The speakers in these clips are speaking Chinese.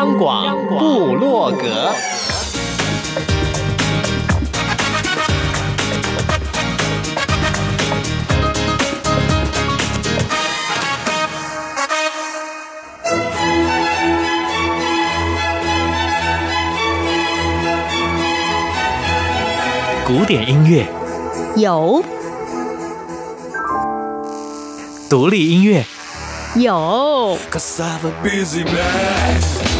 央广布洛格，古典音乐。有，独立音乐。有。民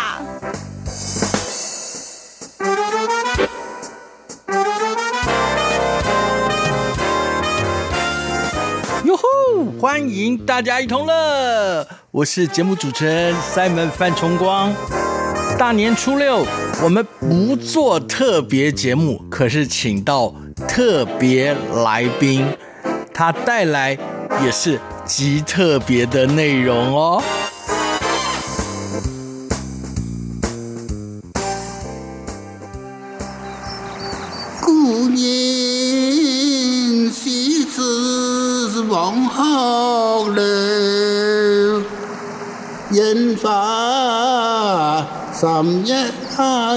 欢迎大家一同乐，我是节目主持人 Simon 范崇光。大年初六，我们不做特别节目，可是请到特别来宾，他带来也是极特别的内容哦。花三月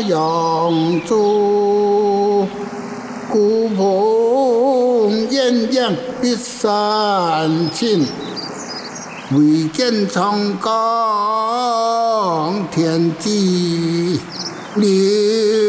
扬州，孤蓬艳阳碧山青，唯见长江天际流。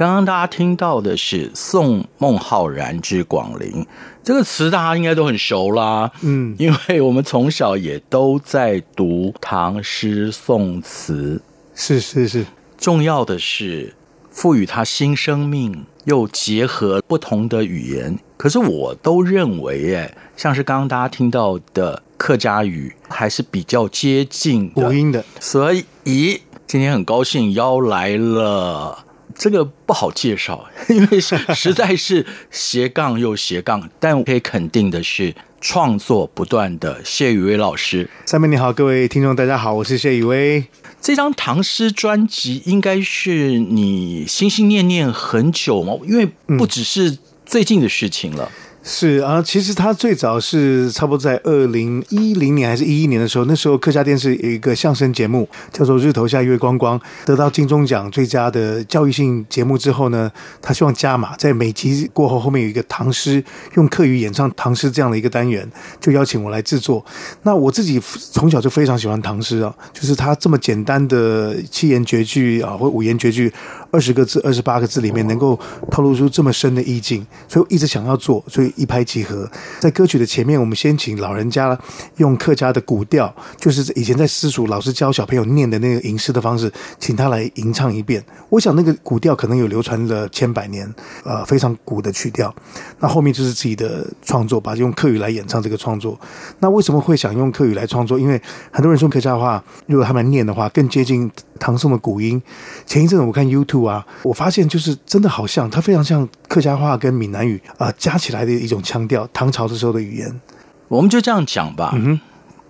刚刚大家听到的是《送孟浩然之广陵》这个词，大家应该都很熟啦。嗯，因为我们从小也都在读唐诗宋词。是是是，重要的是赋予它新生命，又结合不同的语言。可是我都认为，哎，像是刚刚大家听到的客家语，还是比较接近古音的。所以今天很高兴邀来了。这个不好介绍，因为实在是斜杠又斜杠。但我可以肯定的是，创作不断的谢宇威老师。三妹你好，各位听众大家好，我是谢宇威。这张唐诗专辑应该是你心心念念很久吗？因为不只是最近的事情了。嗯是啊，其实他最早是差不多在二零一零年还是一一年的时候，那时候客家电视有一个相声节目叫做《日头下月光光》，得到金钟奖最佳的教育性节目之后呢，他希望加码，在每集过后后面有一个唐诗，用客语演唱唐诗这样的一个单元，就邀请我来制作。那我自己从小就非常喜欢唐诗啊，就是他这么简单的七言绝句啊，或五言绝句，二十个字、二十八个字里面能够透露出这么深的意境，所以我一直想要做，所以。一拍即合，在歌曲的前面，我们先请老人家用客家的古调，就是以前在私塾老师教小朋友念的那个吟诗的方式，请他来吟唱一遍。我想那个古调可能有流传了千百年，呃，非常古的曲调。那后面就是自己的创作，把用客语来演唱这个创作。那为什么会想用客语来创作？因为很多人说客家话，如果他们念的话，更接近唐宋的古音。前一阵子我看 YouTube 啊，我发现就是真的好像，它非常像客家话跟闽南语啊、呃、加起来的。一种腔调，唐朝的时候的语言，我们就这样讲吧。嗯哼，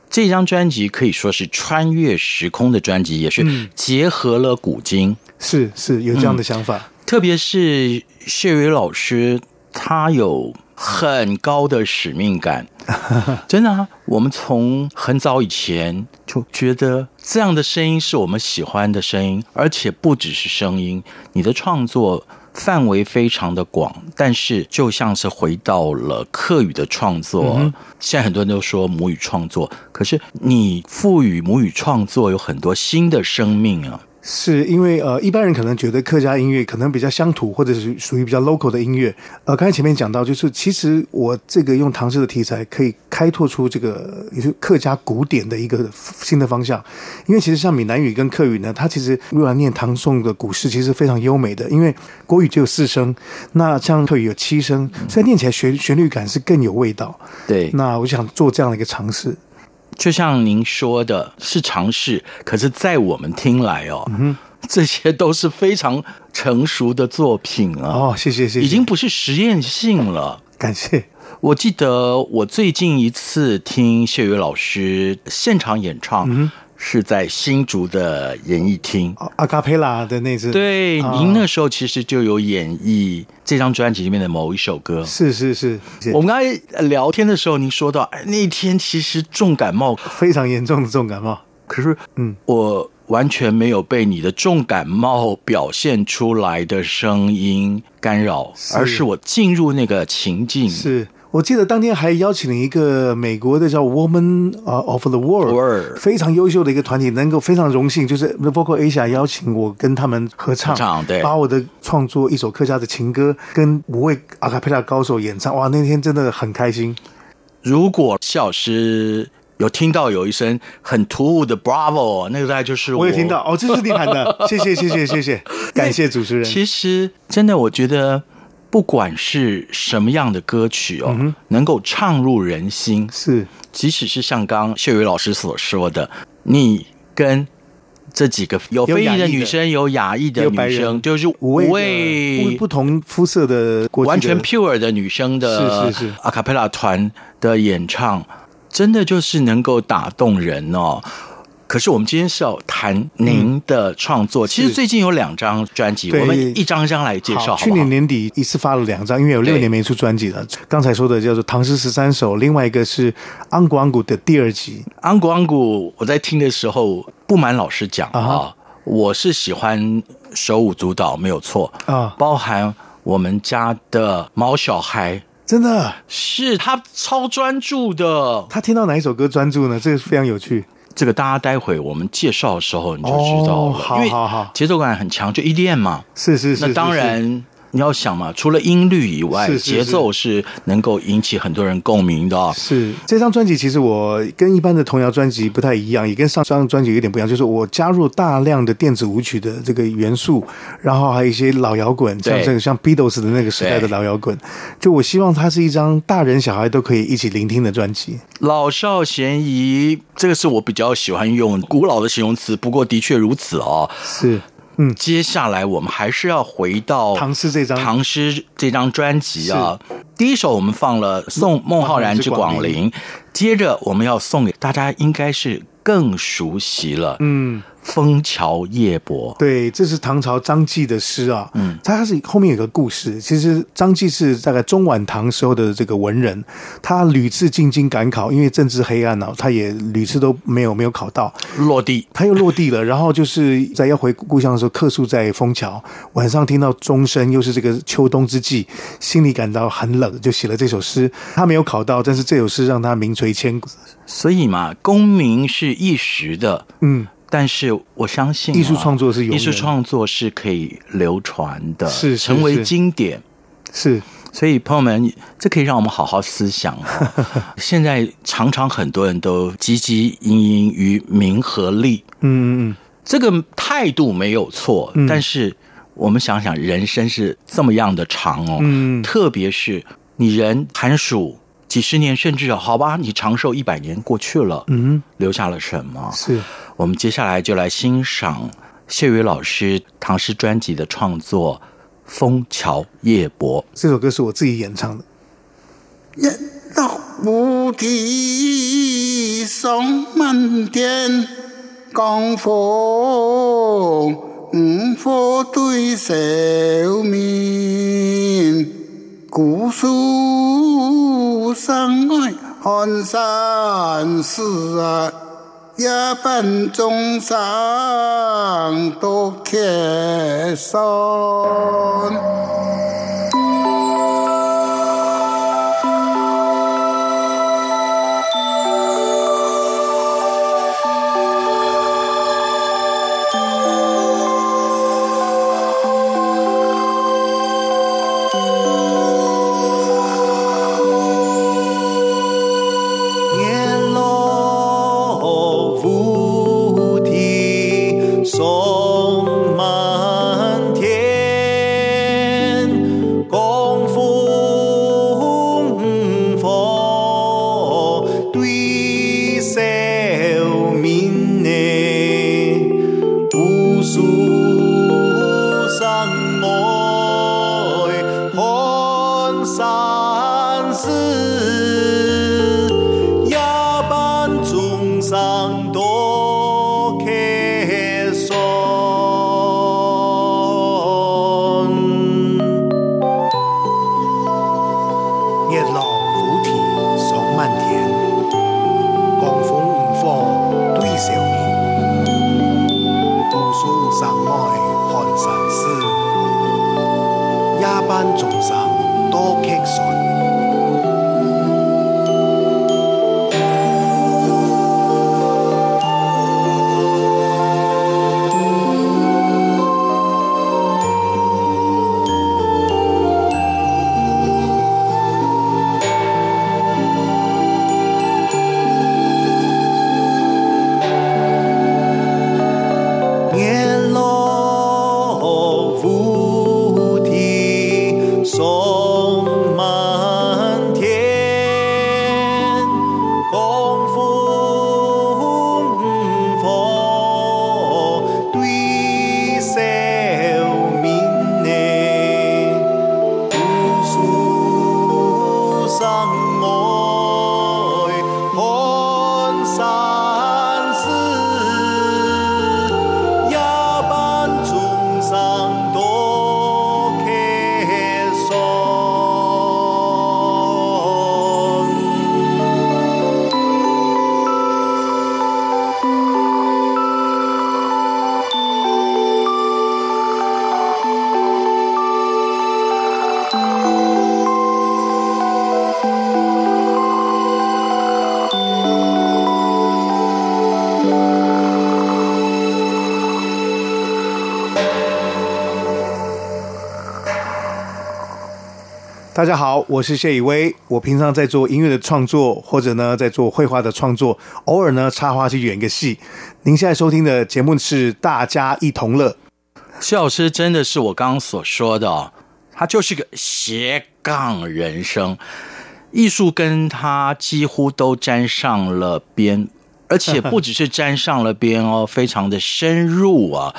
这张专辑可以说是穿越时空的专辑，也是结合了古今，是是有这样的想法。嗯、特别是谢伟老师，他有很高的使命感，真的啊。我们从很早以前就觉得这样的声音是我们喜欢的声音，而且不只是声音，你的创作。范围非常的广，但是就像是回到了客语的创作。嗯、现在很多人都说母语创作，可是你赋予母语创作有很多新的生命啊。是因为呃，一般人可能觉得客家音乐可能比较乡土，或者是属于比较 local 的音乐。呃，刚才前面讲到，就是其实我这个用唐诗的题材，可以开拓出这个也是客家古典的一个新的方向。因为其实像闽南语跟客语呢，它其实如果要念唐宋的古诗，其实非常优美的。因为国语只有四声，那像客语有七声，所以念起来旋旋律感是更有味道。对，那我想做这样的一个尝试。就像您说的，是尝试，可是，在我们听来哦，嗯，这些都是非常成熟的作品啊。哦，谢谢谢谢，已经不是实验性了。感谢。我记得我最近一次听谢宇老师现场演唱。嗯是在新竹的演艺厅，阿卡佩拉的那次。对，您那时候其实就有演绎这张专辑里面的某一首歌。是是是，我们刚才聊天的时候，您说到，哎，那天其实重感冒，非常严重的重感冒。可是，嗯，我完全没有被你的重感冒表现出来的声音干扰，而是我进入那个情境。是。我记得当天还邀请了一个美国的叫 Woman of the World，非常优秀的一个团体，能够非常荣幸，就是 The Vocal Asia 邀请我跟他们合唱，对，把我的创作一首客家的情歌跟五位阿卡贝拉高手演唱，哇，那天真的很开心。如果谢老师有听到有一声很突兀的 Bravo，那个大概就是我，我也听到哦，这是你喊的，谢谢谢谢谢谢，感谢主持人。其实真的，我觉得。不管是什么样的歌曲哦，嗯、能够唱入人心，是，即使是像刚谢宇老师所说的，你跟这几个有非裔的女生，有亚裔的女生，就是五位不同肤色的，完全 pure 的女生的，是是是，阿卡贝拉团的演唱，真的就是能够打动人哦。可是我们今天是要谈您的创作。嗯、其实最近有两张专辑，我们一张一张来介绍好好。去年年底一次发了两张，因为有六年没出专辑了。刚才说的叫做《唐诗十三首》，另外一个是《安古安古》的第二集。安古安古，我在听的时候，不瞒老师讲啊，我是喜欢手舞足蹈，没有错啊。包含我们家的毛小孩，真的是他超专注的。他听到哪一首歌专注呢？这个非常有趣。这个大家待会我们介绍的时候你就知道了，哦、好好好，节奏感很强，就 EDM 嘛，是是是，那当然。你要想嘛，除了音律以外，节奏是能够引起很多人共鸣的。是这张专辑，其实我跟一般的童谣专辑不太一样，也跟上张专辑有点不一样，就是我加入大量的电子舞曲的这个元素，然后还有一些老摇滚，像这个像 Beatles 的那个时代的老摇滚。就我希望它是一张大人小孩都可以一起聆听的专辑，老少咸宜。这个是我比较喜欢用古老的形容词，不过的确如此哦。是。嗯，接下来我们还是要回到唐诗这张唐诗这张专辑啊。第一首我们放了《送孟浩然之广陵》，接着我们要送给大家，应该是更熟悉了。嗯。枫桥夜泊，对，这是唐朝张继的诗啊。嗯，他是后面有个故事。其实张继是大概中晚唐时候的这个文人，他屡次进京赶考，因为政治黑暗啊，他也屡次都没有没有考到落地，他又落地了。然后就是在要回故乡的时候，客宿在枫桥，晚上听到钟声，又是这个秋冬之际，心里感到很冷，就写了这首诗。他没有考到，但是这首诗让他名垂千古。所以嘛，功名是一时的，嗯。但是我相信，艺术创作是有艺术创作是可以流传的，是成为经典，是。所以朋友们，这可以让我们好好思想。现在常常很多人都汲汲营营于名和利，嗯嗯，这个态度没有错。但是我们想想，人生是这么样的长哦，嗯，特别是你人寒暑几十年，甚至好吧，你长寿一百年过去了，嗯，留下了什么？是。我们接下来就来欣赏谢宇老师唐诗专辑的创作《枫桥夜泊》。这首歌是我自己演唱的。月落乌啼霜满天，江枫五福对少眠，古树山外寒山寺啊。夜半钟声多客松。大家好，我是谢以威。我平常在做音乐的创作，或者呢在做绘画的创作，偶尔呢插花去演个戏。您现在收听的节目是《大家一同乐》。谢老师真的是我刚刚所说的哦，他就是个斜杠人生，艺术跟他几乎都沾上了边，而且不只是沾上了边哦，非常的深入啊。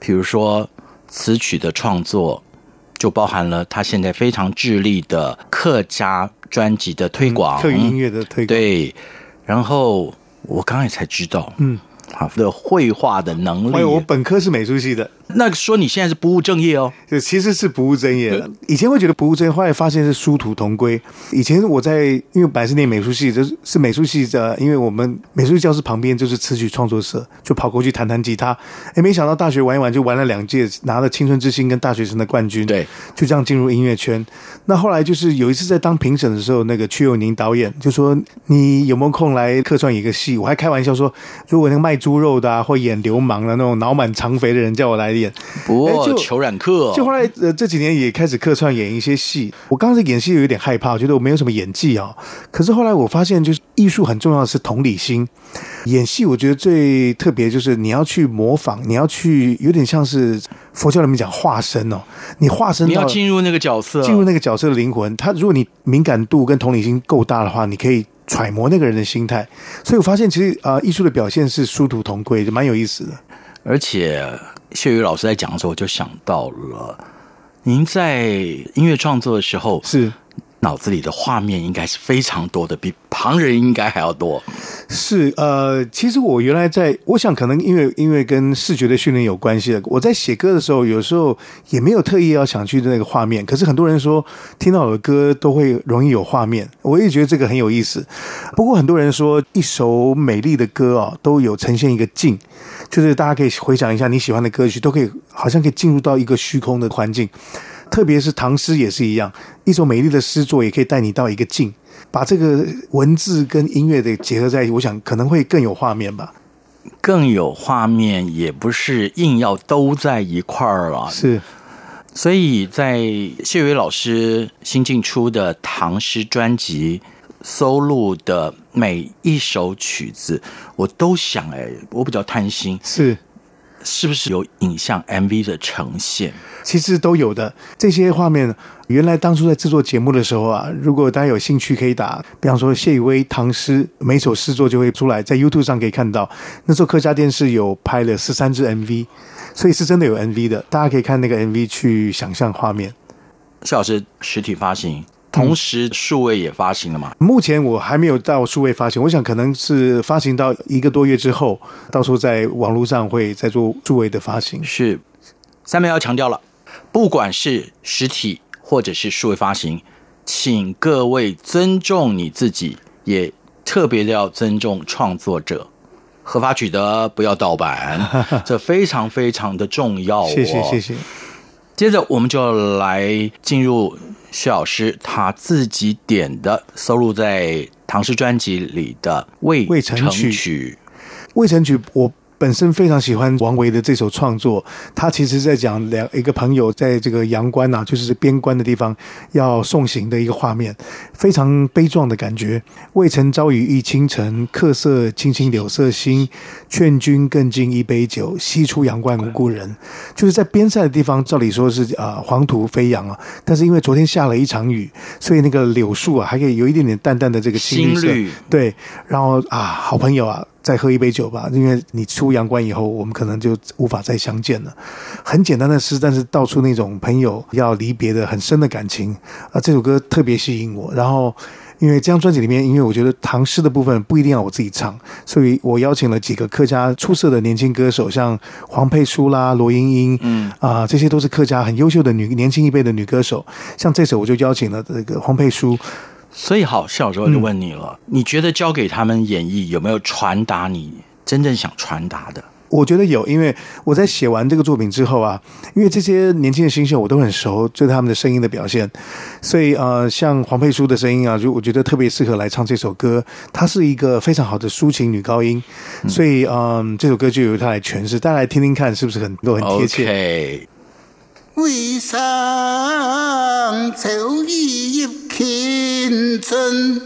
比如说词曲的创作。就包含了他现在非常致力的客家专辑的推广，客语音乐的推广。对，然后我刚才才知道，嗯。好的绘画的能力。我本科是美术系的。那说你现在是不务正业哦？就其实是不务正业的。以前会觉得不务正业，后来发现是殊途同归。以前我在因为本来是念美术系，就是是美术系的，因为我们美术教室旁边就是词曲创作社，就跑过去弹弹吉他。哎，没想到大学玩一玩就玩了两届，拿了青春之星跟大学生的冠军。对，就这样进入音乐圈。那后来就是有一次在当评审的时候，那个曲友宁导演就说：“你有没有空来客串一个戏？”我还开玩笑说：“如果那个卖猪肉的啊，或演流氓的那种脑满肠肥的人叫我来演，不过裘染客。就后来呃这几年也开始客串演一些戏。我刚开始演戏有点害怕，我觉得我没有什么演技啊。可是后来我发现，就是艺术很重要的是同理心。演戏我觉得最特别就是你要去模仿，你要去有点像是佛教里面讲化身哦，你化身，你要进入那个角色，进入那个角色的灵魂。他如果你敏感度跟同理心够大的话，你可以。揣摩那个人的心态，所以我发现其实啊、呃，艺术的表现是殊途同归，就蛮有意思的。而且谢宇老师在讲的时候，我就想到了，您在音乐创作的时候是。脑子里的画面应该是非常多的，比旁人应该还要多。是呃，其实我原来在，我想可能因为因为跟视觉的训练有关系的。我在写歌的时候，有时候也没有特意要想去的那个画面。可是很多人说听到我的歌都会容易有画面，我也觉得这个很有意思。不过很多人说一首美丽的歌啊，都有呈现一个境，就是大家可以回想一下你喜欢的歌曲，都可以好像可以进入到一个虚空的环境。特别是唐诗也是一样，一首美丽的诗作也可以带你到一个境，把这个文字跟音乐的结合在一起，我想可能会更有画面吧。更有画面，也不是硬要都在一块儿了。是，所以在谢伟老师新近出的唐诗专辑收录的每一首曲子，我都想，哎，我比较贪心，是。是不是有影像 MV 的呈现？其实都有的。这些画面原来当初在制作节目的时候啊，如果大家有兴趣，可以打，比方说谢宇威唐诗，每首诗作就会出来，在 YouTube 上可以看到。那时候客家电视有拍了十三支 MV，所以是真的有 MV 的，大家可以看那个 MV 去想象画面。谢老师实体发行。同时，数位也发行了嘛？目前我还没有到数位发行，我想可能是发行到一个多月之后，到时候在网络上会再做数位的发行。是，三妹要强调了，不管是实体或者是数位发行，请各位尊重你自己，也特别的要尊重创作者，合法取得，不要盗版，这非常非常的重要哦。谢谢谢谢。接着我们就来进入。谢老师他自己点的收录在唐诗专辑里的《渭渭城曲》，《渭城曲》我。本身非常喜欢王维的这首创作，他其实在讲两一个朋友在这个阳关呐、啊，就是边关的地方要送行的一个画面，非常悲壮的感觉。渭城朝雨浥轻尘，客舍青青柳色新。劝君更尽一杯酒，西出阳关无故人。就是在边塞的地方，照理说是啊黄土飞扬啊，但是因为昨天下了一场雨，所以那个柳树啊还可以有一点点淡淡的这个青绿色。对，然后啊，好朋友啊。再喝一杯酒吧，因为你出阳关以后，我们可能就无法再相见了。很简单的诗，但是道出那种朋友要离别的很深的感情啊。这首歌特别吸引我。然后，因为这张专辑里面，因为我觉得唐诗的部分不一定要我自己唱，所以我邀请了几个客家出色的年轻歌手，像黄佩书啦、罗英英，嗯啊，这些都是客家很优秀的女年轻一辈的女歌手。像这首，我就邀请了这个黄佩书。所以好，小时候就问你了，嗯，你觉得交给他们演绎有没有传达你真正想传达的？我觉得有，因为我在写完这个作品之后啊，因为这些年轻的新秀我都很熟，对他们的声音的表现，所以呃，像黄佩书的声音啊，就我觉得特别适合来唱这首歌。她是一个非常好的抒情女高音，所以嗯，呃，这首歌就由她来诠释，大家来听听看，是不是很都很贴切？Okay. 为上秋意入青春，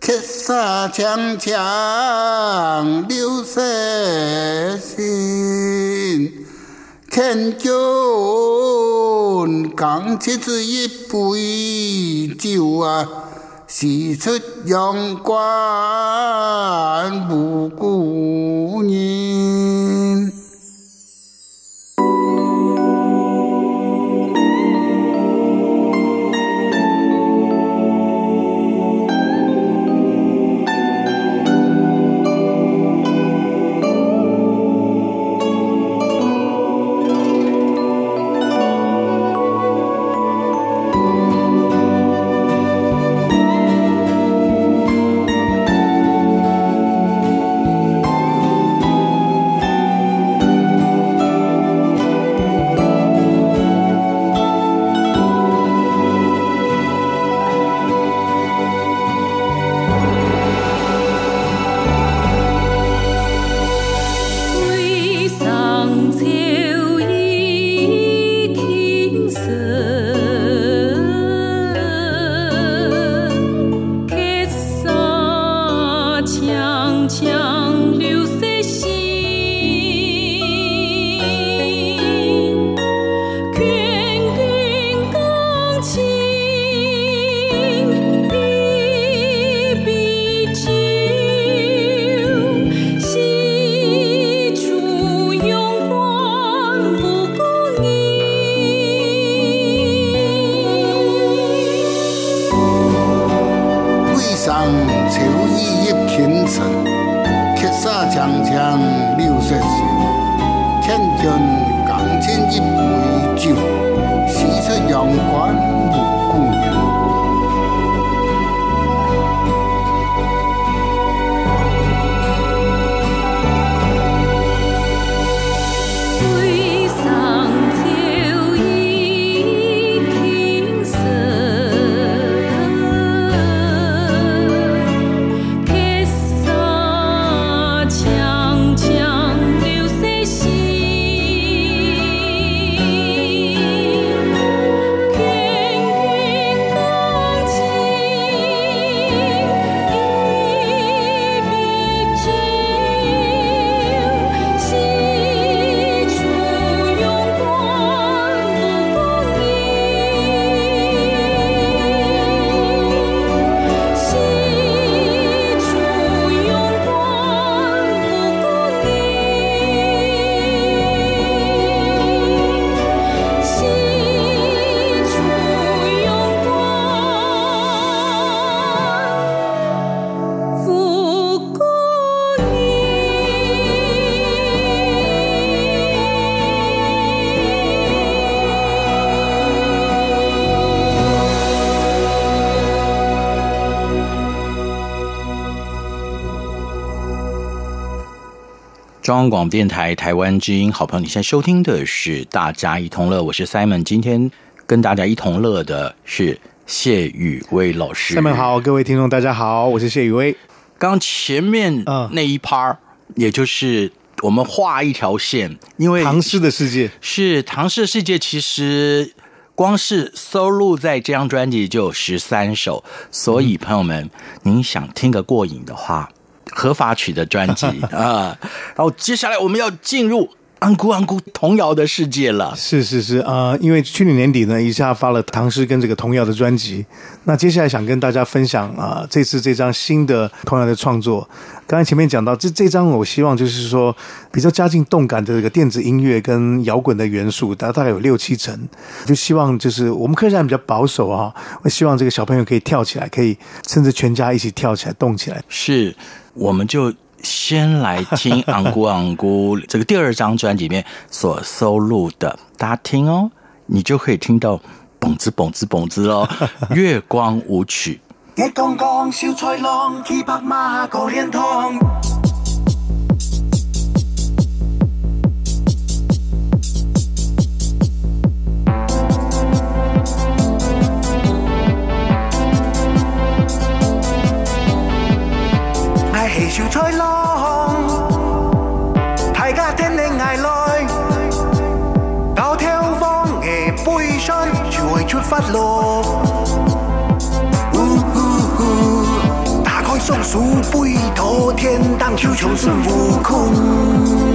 刻沙长长流色心，劝君共沏这一杯酒啊，细出阳关无故人。央广播电台台湾之音，好朋友，你现在收听的是《大家一同乐》，我是 Simon。今天跟大家一同乐的是谢宇威老师。Simon 好，各位听众大家好，我是谢宇威。刚前面那一 part，、嗯、也就是我们画一条线，因为唐诗的世界是唐诗的世界，其实光是收录在这张专辑就有十三首，所以朋友们，嗯、您想听个过瘾的话。合法曲的专辑。啊，然后接下来我们要进入安姑安姑童谣的世界了。是是是啊、呃，因为去年年底呢，一下发了唐诗跟这个童谣的专辑。那接下来想跟大家分享啊、呃，这次这张新的童谣的创作。刚才前面讲到这这张，我希望就是说比较加进动感的这个电子音乐跟摇滚的元素，大大概有六七成。就希望就是我们客栈比较保守啊，我希望这个小朋友可以跳起来，可以甚至全家一起跳起来动起来。是。我们就先来听 《昂姑昂姑》这个第二张专辑里面所收录的，大家听哦，你就可以听到蹦子蹦子蹦子哦，《月光舞曲》。小菜潮吹浪，大家聽你捱耐，搞聽方嘅杯身，就會出發咯。打開松鼠杯頭，天堂就從是悟空。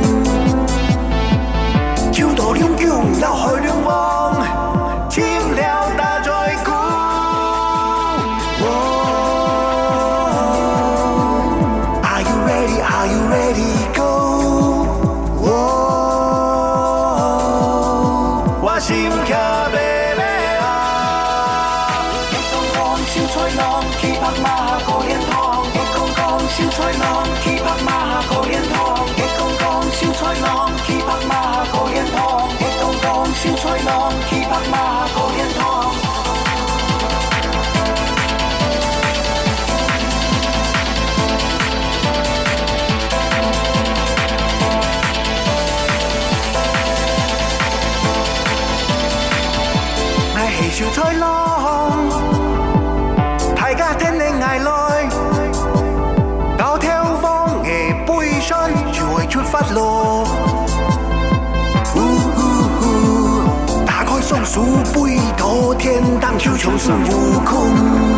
足背托天荡秋千是悟空。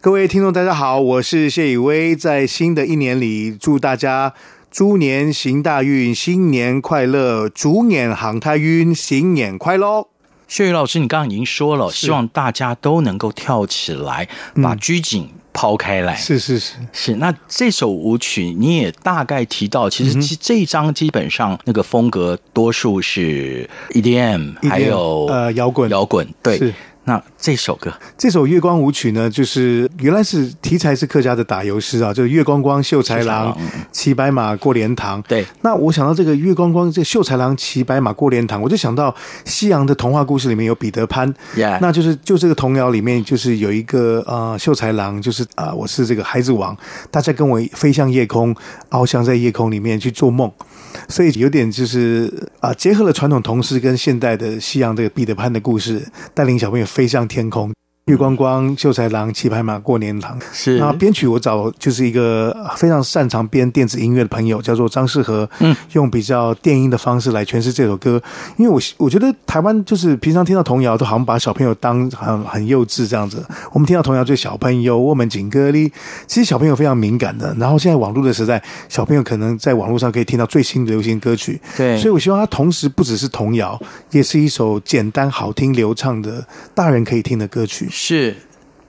各位听众，大家好，我是谢以威，在新的一年里，祝大家猪年行大运，新年快乐，猪年行太运，新年快乐。谢宇老师，你刚刚已经说了，希望大家都能够跳起来，把拘谨抛开来。是是是是。那这首舞曲你也大概提到，其实这这一张基本上那个风格多数是 EDM，, EDM 还有呃摇滚摇滚。对。是那这首歌，这首月光舞曲呢，就是原来是题材是客家的打油诗啊，就是月光光秀才郎骑白马过莲塘。对，那我想到这个月光光这秀才郎骑白马过莲塘，我就想到西洋的童话故事里面有彼得潘，Yeah. 那就是就这个童谣里面就是有一个呃秀才郎，就是啊、呃、我是这个孩子王，大家跟我飞向夜空，翱翔在夜空里面去做梦。所以有点就是啊，结合了传统童诗跟现代的西洋这个彼得潘的故事，带领小朋友飞向天空。月光光，秀才郎，骑白马过年堂。是，那编曲我找就是一个非常擅长编电子音乐的朋友，叫做张世和。嗯，用比较电音的方式来诠释这首歌。因为我我觉得台湾就是平常听到童谣，都好像把小朋友当很很幼稚这样子。我们听到童谣，就小朋友，我们紧歌里，其实小朋友非常敏感的。然后现在网络的时代，小朋友可能在网络上可以听到最新的流行歌曲。对，所以我希望它同时不只是童谣，也是一首简单、好听、流畅的大人可以听的歌曲。是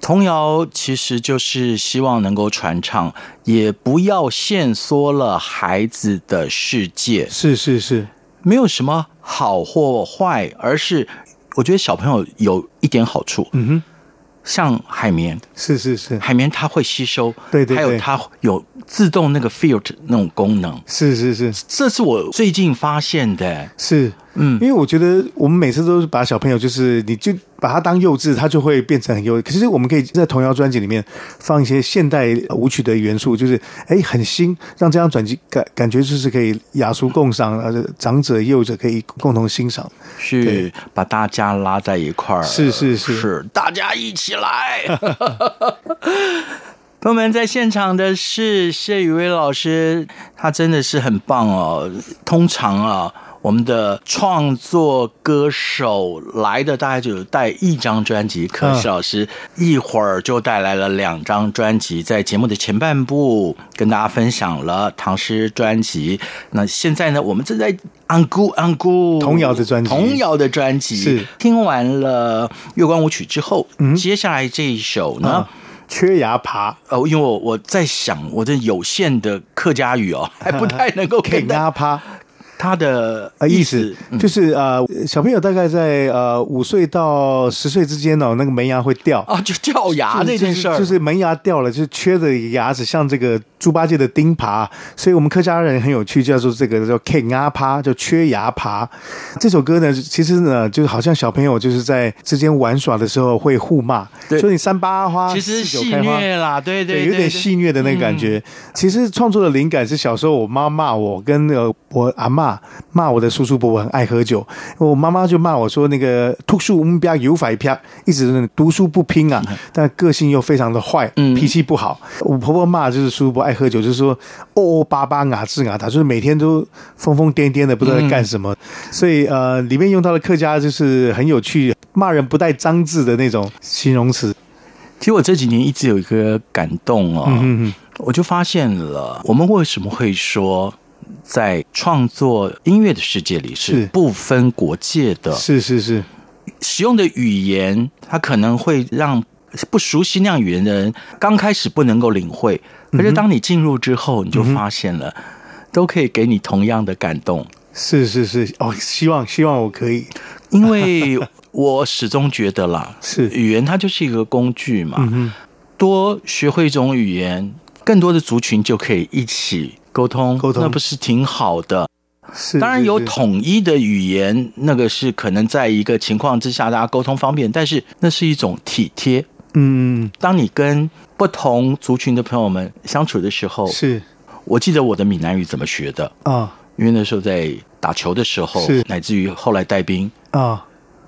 童谣，其实就是希望能够传唱，也不要限缩了孩子的世界。是是是，没有什么好或坏，而是我觉得小朋友有一点好处。嗯哼。像海绵，是是是，海绵它会吸收，对对对，还有它有自动那个 filter 那种功能，是是是，这是我最近发现的。是，嗯，因为我觉得我们每次都是把小朋友，就是你就把他当幼稚，他就会变成很幼稚。可是我们可以在童谣专辑里面放一些现代舞曲的元素，就是哎很新，让这张专辑感感觉就是可以雅俗共赏，而且长者幼者可以共同欣赏，是把大家拉在一块儿，是是是是，大家一起来。朋友们，在现场的是谢宇威老师，他真的是很棒哦。通常啊，我们的创作歌手来的大概就带一张专辑，可是老师一会儿就带来了两张专辑，在节目的前半部跟大家分享了唐诗专辑。那现在呢，我们正在安姑安姑童谣的专辑，童谣的专辑是听完了《月光舞曲》之后，嗯，接下来这一首呢？嗯缺牙爬。哦，因为我我在想，我这有限的客家语哦，还不太能够给牙爬。他的呃意思就是呃小朋友大概在呃五岁到十岁之间哦，那个门牙会掉。啊，就掉牙这件事儿，就是门牙掉了，就是缺的牙齿像这个猪八戒的钉耙，所以我们客家人很有趣，叫做这个叫 K 阿耙，叫缺牙耙。这首歌呢，其实呢，就好像小朋友就是在之间玩耍的时候会互骂，说你三八花，其实戏谑啦，对对对，有点戏虐的那个感觉。其实创作的灵感是小时候我妈骂我，跟呃我阿妈。骂我的叔叔伯伯很爱喝酒，我妈妈就骂我说那个读书唔标有反偏，一直读书不拼啊，但个性又非常的坏，脾气不好。我婆婆骂就是叔叔伯爱喝酒，就是说哦哦巴巴啊吱啊，他就是每天都疯疯癫癫的，不知道在干什么。所以呃，里面用到的客家就是很有趣，骂人不带脏字的那种形容词。其实我这几年一直有一个感动哦，我就发现了我们为什么会说。在创作音乐的世界里是不分国界的，是是是，使用的语言，它可能会让不熟悉那样语言的人刚开始不能够领会，可是当你进入之后，你就发现了，都可以给你同样的感动。是是是，哦，希望希望我可以，因为我始终觉得啦，是语言它就是一个工具嘛，多学会一种语言，更多的族群就可以一起。沟通，沟通，那不是挺好的？是，当然有统一的语言，那个是可能在一个情况之下，大家沟通方便。但是那是一种体贴。嗯，当你跟不同族群的朋友们相处的时候，是。我记得我的闽南语怎么学的啊？因为那时候在打球的时候，是。乃至于后来带兵啊，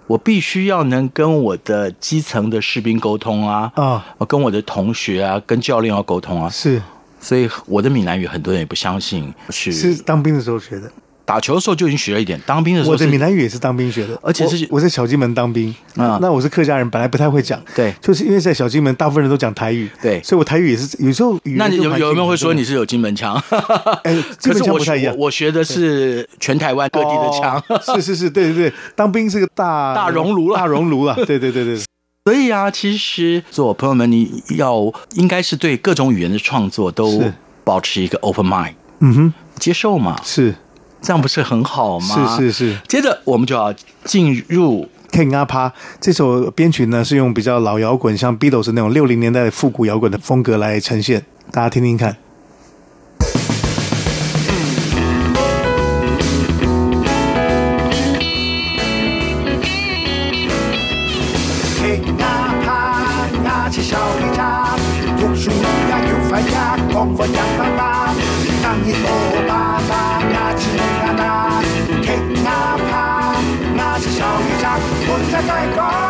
我必须要能跟我的基层的士兵沟通啊，啊，跟我的同学啊，跟教练要沟通啊，是。所以我的闽南语很多人也不相信是是当兵的时候学的，打球的时候就已经学了一点。当兵的时候，我的闽南语也是当兵学的，而且是我，我在小金门当兵啊。那我是客家人，本来不太会讲，对，就是因为在小金门，大部分人都讲台语，对，所以我台语也是有时候。那你有有没有会说你是有金门腔？哎，金门腔不太一样。我学的是全台湾各地的腔，是是是，对对对，当兵是个大大熔炉了，大熔炉了，对对对对。所以啊，其实做朋友们，你要应该是对各种语言的创作都。保持一个 open mind，嗯哼，接受嘛，是这样不是很好吗？是是是。接着我们就要进入《King 阿帕》这首编曲呢，是用比较老摇滚，像 Beatles 那种六零年代的复古摇滚的风格来呈现，大家听听看。小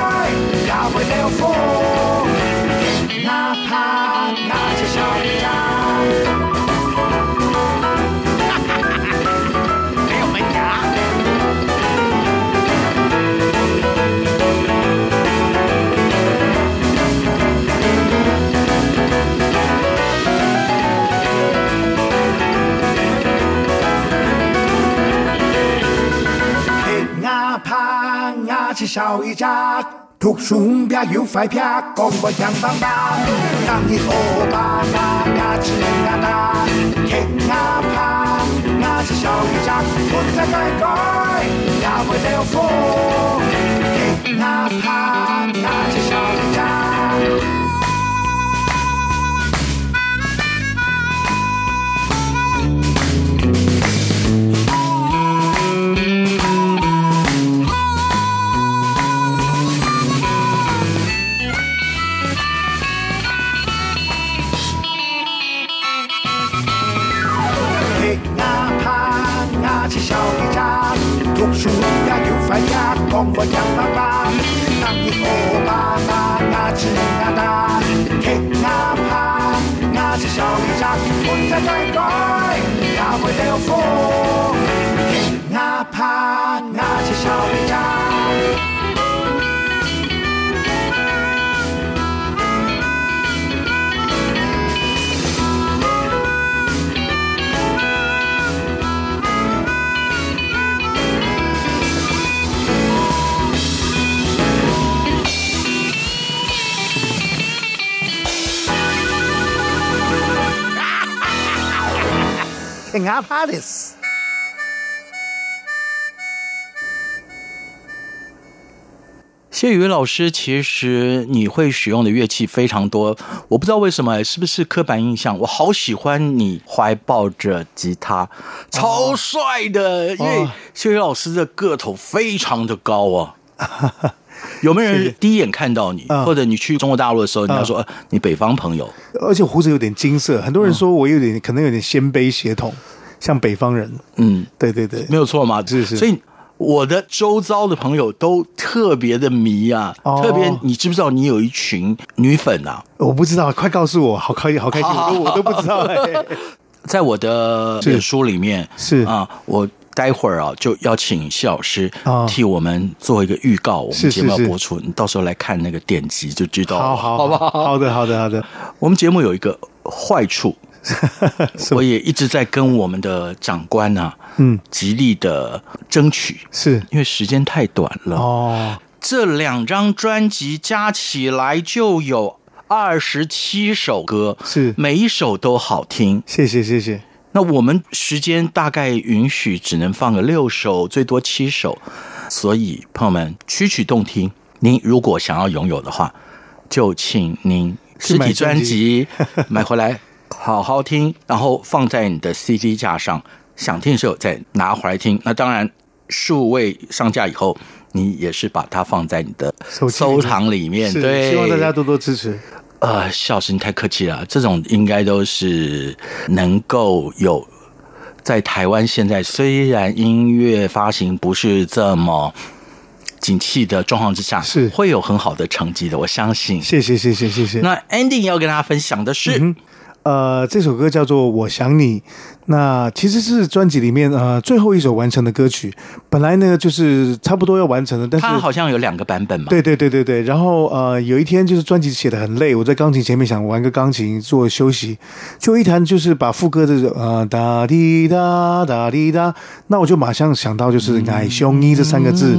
一家，读书唔怕有坏撇，讲话响当当。当日欧巴那牙齿牙大，听啊怕，牙齿小一家，不再乖乖，也会了风。听啊怕，牙齿小谢宇威老师，其实你会使用的乐器非常多，我不知道为什么，是不是刻板印象？我好喜欢你怀抱着吉他，超帅的，因为谢宇威老师的个头非常的高啊。有没有人第一眼看到你，或者你去中国大陆的时候，你要说你北方朋友，而且胡子有点金色，很多人说我有点可能有点鲜卑血统，像北方人。嗯，对对对，没有错嘛，是是。所以我的周遭的朋友都特别的迷啊，特别你知不知道你有一群女粉啊？我不知道，快告诉我，好开心，好开心，我 都我都不知道。在我的脸书里面是啊，我。待会儿啊，就邀请谢老师替我们做一个预告，我们节目要播出，你到时候来看那个典籍就知道了。好好，好不好？好的，好的，好的。我们节目有一个坏处，我也一直在跟我们的长官啊，嗯，极力的争取，是因为时间太短了哦。这两张专辑加起来就有二十七首歌，是每一首都好听。谢谢，谢谢。那我们时间大概允许只能放个六首，最多七首，所以朋友们曲曲动听。您如果想要拥有的话，就请您实体专辑买回来好好听，然后放在你的 CD 架上，想听的时候再拿回来听。那当然，数位上架以后，你也是把它放在你的收藏里面。对，希望大家多多支持。呃，谢老师，你太客气了。这种应该都是能够有在台湾现在虽然音乐发行不是这么景气的状况之下，是会有很好的成绩的。我相信。谢谢，谢谢，谢谢。那 ending 要跟大家分享的是，嗯、呃，这首歌叫做《我想你》。那其实是专辑里面呃最后一首完成的歌曲，本来呢就是差不多要完成的，但是它好像有两个版本嘛。对对对对对。然后呃有一天就是专辑写的很累，我在钢琴前面想玩个钢琴做休息，就一弹就是把副歌的呃哒滴哒哒滴哒，那我就马上想到就是爱上你这三个字。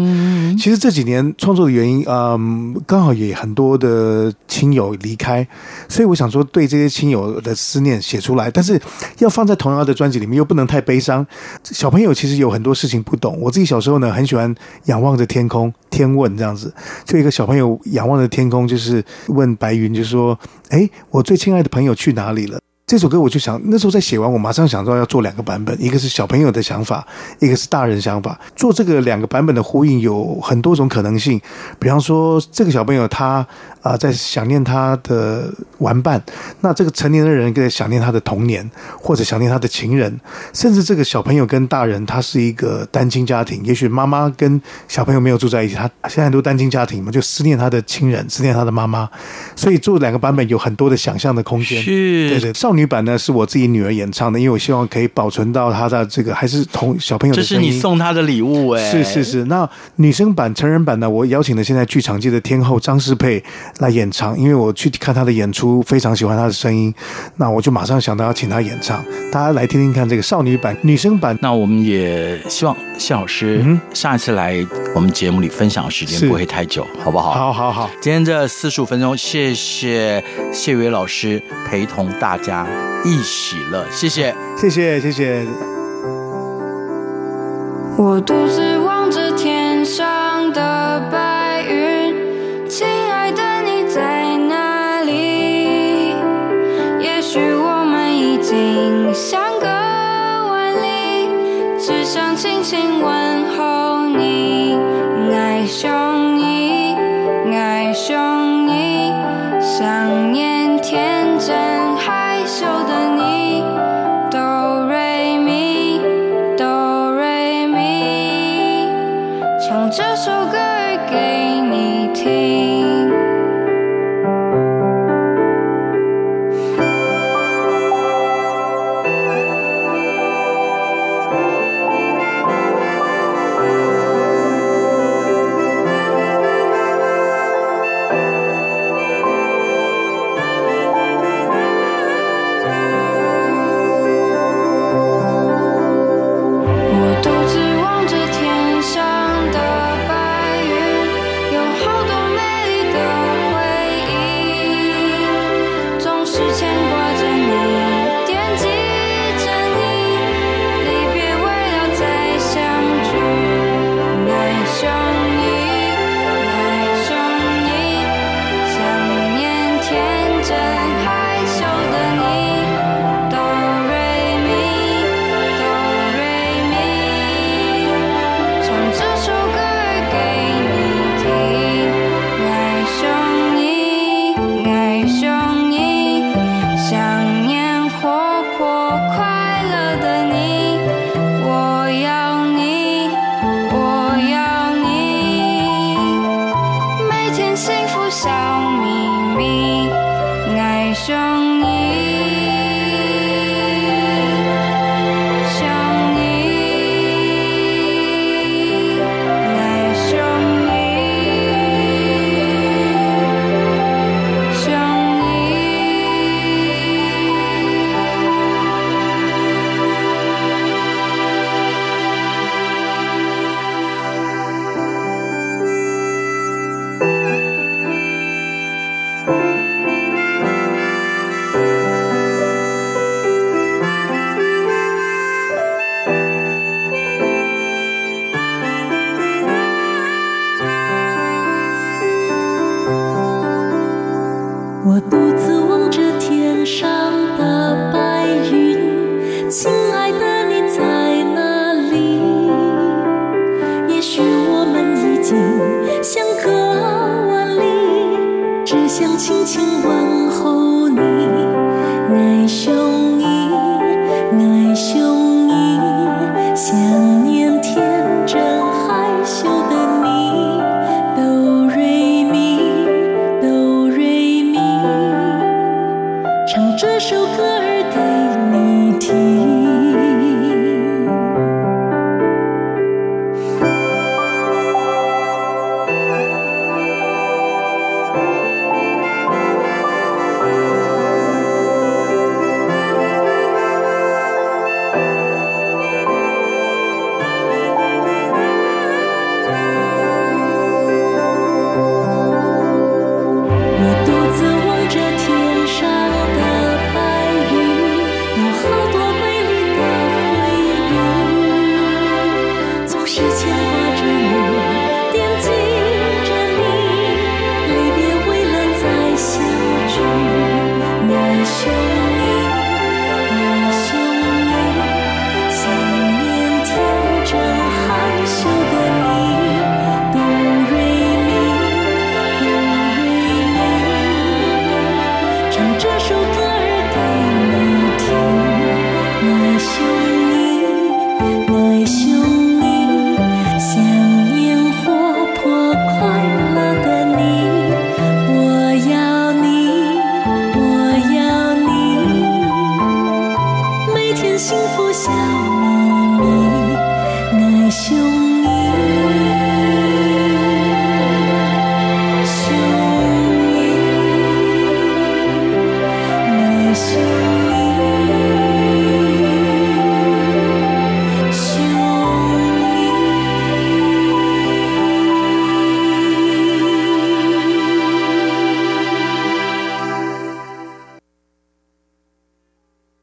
其实这几年创作的原因，嗯、刚好也很多的亲友离开，所以我想说对这些亲友的思念写出来，但是要放在同样的。专辑里面又不能太悲伤，小朋友其实有很多事情不懂。我自己小时候呢，很喜欢仰望着天空，天问这样子。就一个小朋友仰望着天空，就是问白云，就说：“诶，我最亲爱的朋友去哪里了？”这首歌我就想，那时候在写完，我马上想到要做两个版本，一个是小朋友的想法，一个是大人想法。做这个两个版本的呼应有很多种可能性，比方说这个小朋友他啊、呃、在想念他的玩伴，那这个成年的人在想念他的童年，或者想念他的情人，甚至这个小朋友跟大人他是一个单亲家庭，也许妈妈跟小朋友没有住在一起，他现在很多单亲家庭嘛，就思念他的亲人，思念他的妈妈，所以做两个版本有很多的想象的空间。是，对对，少。女版呢是我自己女儿演唱的，因为我希望可以保存到她的这个还是同小朋友的声音。这是你送她的礼物哎，是是是。那女生版、成人版呢？我邀请了现在剧场界的天后张世佩来演唱，因为我去看他的演出，非常喜欢他的声音，那我就马上想到要请他演唱。大家来听听看这个少女版、女生版。那我们也希望谢老师下一次来我们节目里分享的时间不会太久，好不好？好好好。今天这四十五分钟，谢谢谢伟老师陪同大家。一喜乐，谢谢，谢谢，谢谢。我独自想轻轻问候你，爱上你，爱上你，想念